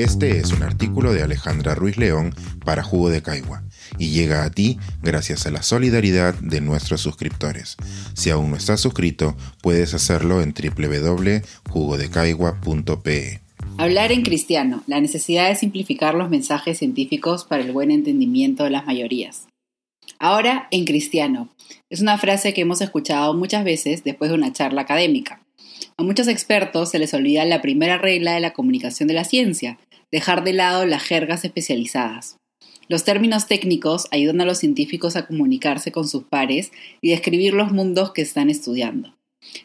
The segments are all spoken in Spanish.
Este es un artículo de Alejandra Ruiz León para Jugo de Caigua y llega a ti gracias a la solidaridad de nuestros suscriptores. Si aún no estás suscrito, puedes hacerlo en www.jugodecaigua.pe. Hablar en cristiano, la necesidad de simplificar los mensajes científicos para el buen entendimiento de las mayorías. Ahora en cristiano, es una frase que hemos escuchado muchas veces después de una charla académica. A muchos expertos se les olvida la primera regla de la comunicación de la ciencia, dejar de lado las jergas especializadas. Los términos técnicos ayudan a los científicos a comunicarse con sus pares y describir los mundos que están estudiando.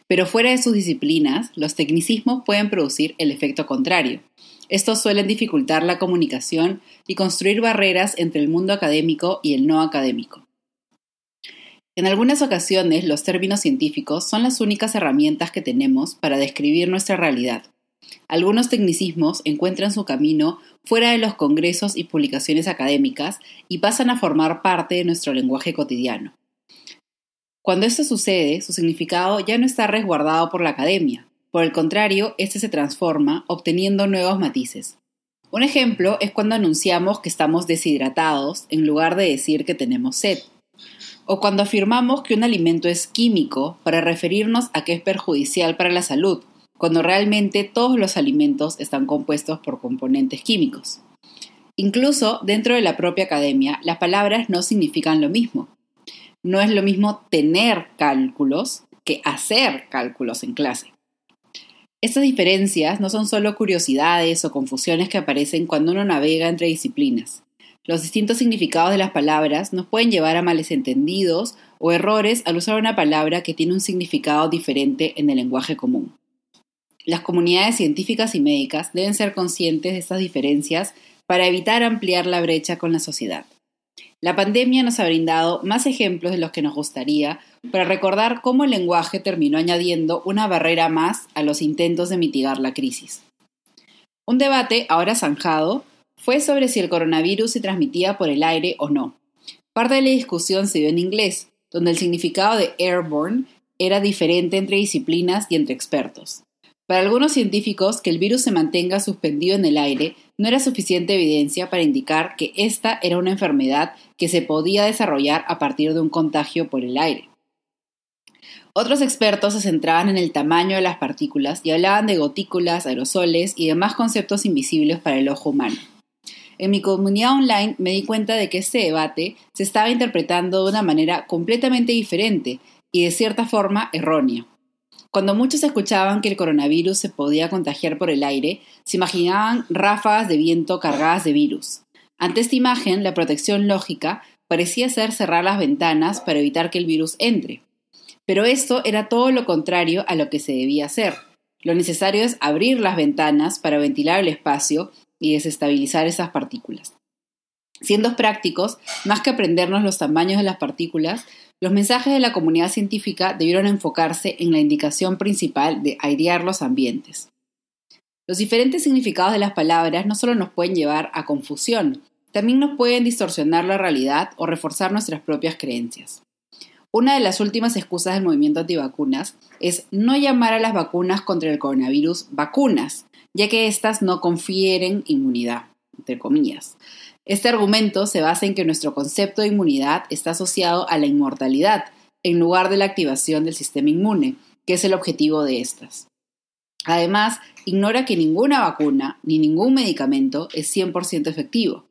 Pero fuera de sus disciplinas, los tecnicismos pueden producir el efecto contrario. Estos suelen dificultar la comunicación y construir barreras entre el mundo académico y el no académico. En algunas ocasiones, los términos científicos son las únicas herramientas que tenemos para describir nuestra realidad. Algunos tecnicismos encuentran su camino fuera de los congresos y publicaciones académicas y pasan a formar parte de nuestro lenguaje cotidiano. Cuando esto sucede, su significado ya no está resguardado por la academia. Por el contrario, este se transforma, obteniendo nuevos matices. Un ejemplo es cuando anunciamos que estamos deshidratados en lugar de decir que tenemos sed. O cuando afirmamos que un alimento es químico para referirnos a que es perjudicial para la salud, cuando realmente todos los alimentos están compuestos por componentes químicos. Incluso dentro de la propia academia, las palabras no significan lo mismo. No es lo mismo tener cálculos que hacer cálculos en clase. Estas diferencias no son solo curiosidades o confusiones que aparecen cuando uno navega entre disciplinas. Los distintos significados de las palabras nos pueden llevar a males entendidos o errores al usar una palabra que tiene un significado diferente en el lenguaje común. Las comunidades científicas y médicas deben ser conscientes de estas diferencias para evitar ampliar la brecha con la sociedad. La pandemia nos ha brindado más ejemplos de los que nos gustaría para recordar cómo el lenguaje terminó añadiendo una barrera más a los intentos de mitigar la crisis. Un debate, ahora zanjado, fue sobre si el coronavirus se transmitía por el aire o no. Parte de la discusión se dio en inglés, donde el significado de airborne era diferente entre disciplinas y entre expertos. Para algunos científicos, que el virus se mantenga suspendido en el aire no era suficiente evidencia para indicar que esta era una enfermedad que se podía desarrollar a partir de un contagio por el aire. Otros expertos se centraban en el tamaño de las partículas y hablaban de gotículas, aerosoles y demás conceptos invisibles para el ojo humano. En mi comunidad online me di cuenta de que este debate se estaba interpretando de una manera completamente diferente y de cierta forma errónea. Cuando muchos escuchaban que el coronavirus se podía contagiar por el aire, se imaginaban ráfagas de viento cargadas de virus. Ante esta imagen, la protección lógica parecía ser cerrar las ventanas para evitar que el virus entre. Pero esto era todo lo contrario a lo que se debía hacer. Lo necesario es abrir las ventanas para ventilar el espacio y desestabilizar esas partículas. Siendo prácticos, más que aprendernos los tamaños de las partículas, los mensajes de la comunidad científica debieron enfocarse en la indicación principal de airear los ambientes. Los diferentes significados de las palabras no solo nos pueden llevar a confusión, también nos pueden distorsionar la realidad o reforzar nuestras propias creencias. Una de las últimas excusas del movimiento antivacunas es no llamar a las vacunas contra el coronavirus vacunas, ya que éstas no confieren inmunidad, entre comillas. Este argumento se basa en que nuestro concepto de inmunidad está asociado a la inmortalidad, en lugar de la activación del sistema inmune, que es el objetivo de estas. Además, ignora que ninguna vacuna ni ningún medicamento es 100% efectivo.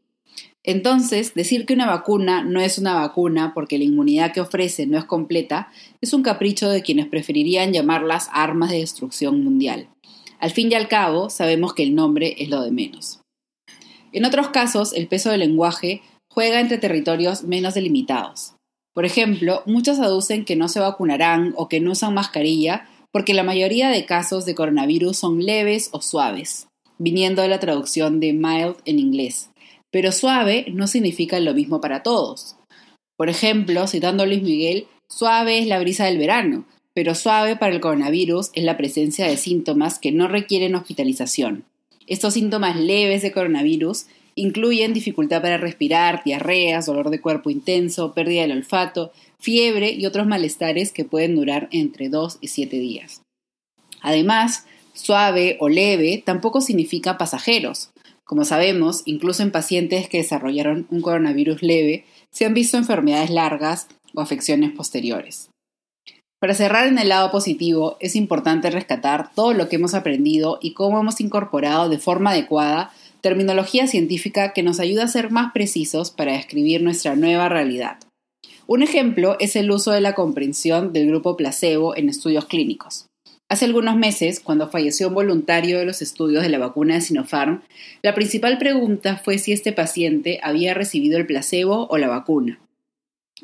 Entonces, decir que una vacuna no es una vacuna porque la inmunidad que ofrece no es completa es un capricho de quienes preferirían llamarlas armas de destrucción mundial. Al fin y al cabo, sabemos que el nombre es lo de menos. En otros casos, el peso del lenguaje juega entre territorios menos delimitados. Por ejemplo, muchos aducen que no se vacunarán o que no usan mascarilla porque la mayoría de casos de coronavirus son leves o suaves, viniendo de la traducción de mild en inglés. Pero suave no significa lo mismo para todos. Por ejemplo, citando a Luis Miguel, suave es la brisa del verano, pero suave para el coronavirus es la presencia de síntomas que no requieren hospitalización. Estos síntomas leves de coronavirus incluyen dificultad para respirar, diarreas, dolor de cuerpo intenso, pérdida del olfato, fiebre y otros malestares que pueden durar entre 2 y 7 días. Además, suave o leve tampoco significa pasajeros. Como sabemos, incluso en pacientes que desarrollaron un coronavirus leve, se han visto enfermedades largas o afecciones posteriores. Para cerrar en el lado positivo, es importante rescatar todo lo que hemos aprendido y cómo hemos incorporado de forma adecuada terminología científica que nos ayuda a ser más precisos para describir nuestra nueva realidad. Un ejemplo es el uso de la comprensión del grupo placebo en estudios clínicos. Hace algunos meses, cuando falleció un voluntario de los estudios de la vacuna de Sinopharm, la principal pregunta fue si este paciente había recibido el placebo o la vacuna.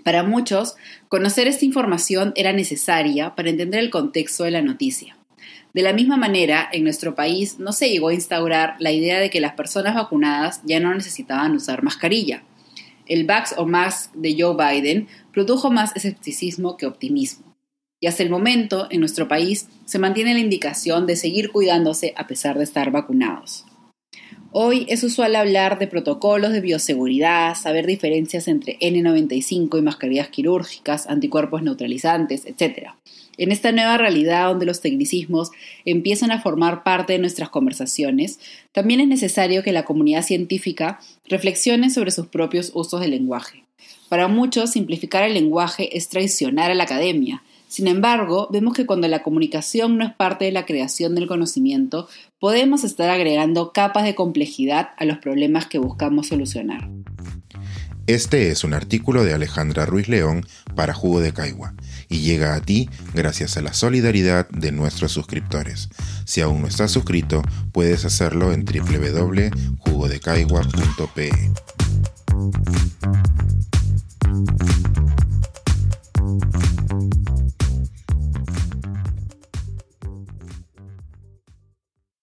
Para muchos, conocer esta información era necesaria para entender el contexto de la noticia. De la misma manera, en nuestro país no se llegó a instaurar la idea de que las personas vacunadas ya no necesitaban usar mascarilla. El Vax o Mask de Joe Biden produjo más escepticismo que optimismo y hasta el momento en nuestro país se mantiene la indicación de seguir cuidándose a pesar de estar vacunados. Hoy es usual hablar de protocolos de bioseguridad, saber diferencias entre N95 y mascarillas quirúrgicas, anticuerpos neutralizantes, etc. En esta nueva realidad donde los tecnicismos empiezan a formar parte de nuestras conversaciones, también es necesario que la comunidad científica reflexione sobre sus propios usos del lenguaje. Para muchos, simplificar el lenguaje es traicionar a la academia, sin embargo, vemos que cuando la comunicación no es parte de la creación del conocimiento, podemos estar agregando capas de complejidad a los problemas que buscamos solucionar. Este es un artículo de Alejandra Ruiz León para Jugo de Caigua y llega a ti gracias a la solidaridad de nuestros suscriptores. Si aún no estás suscrito, puedes hacerlo en www.jugodecaigua.pe.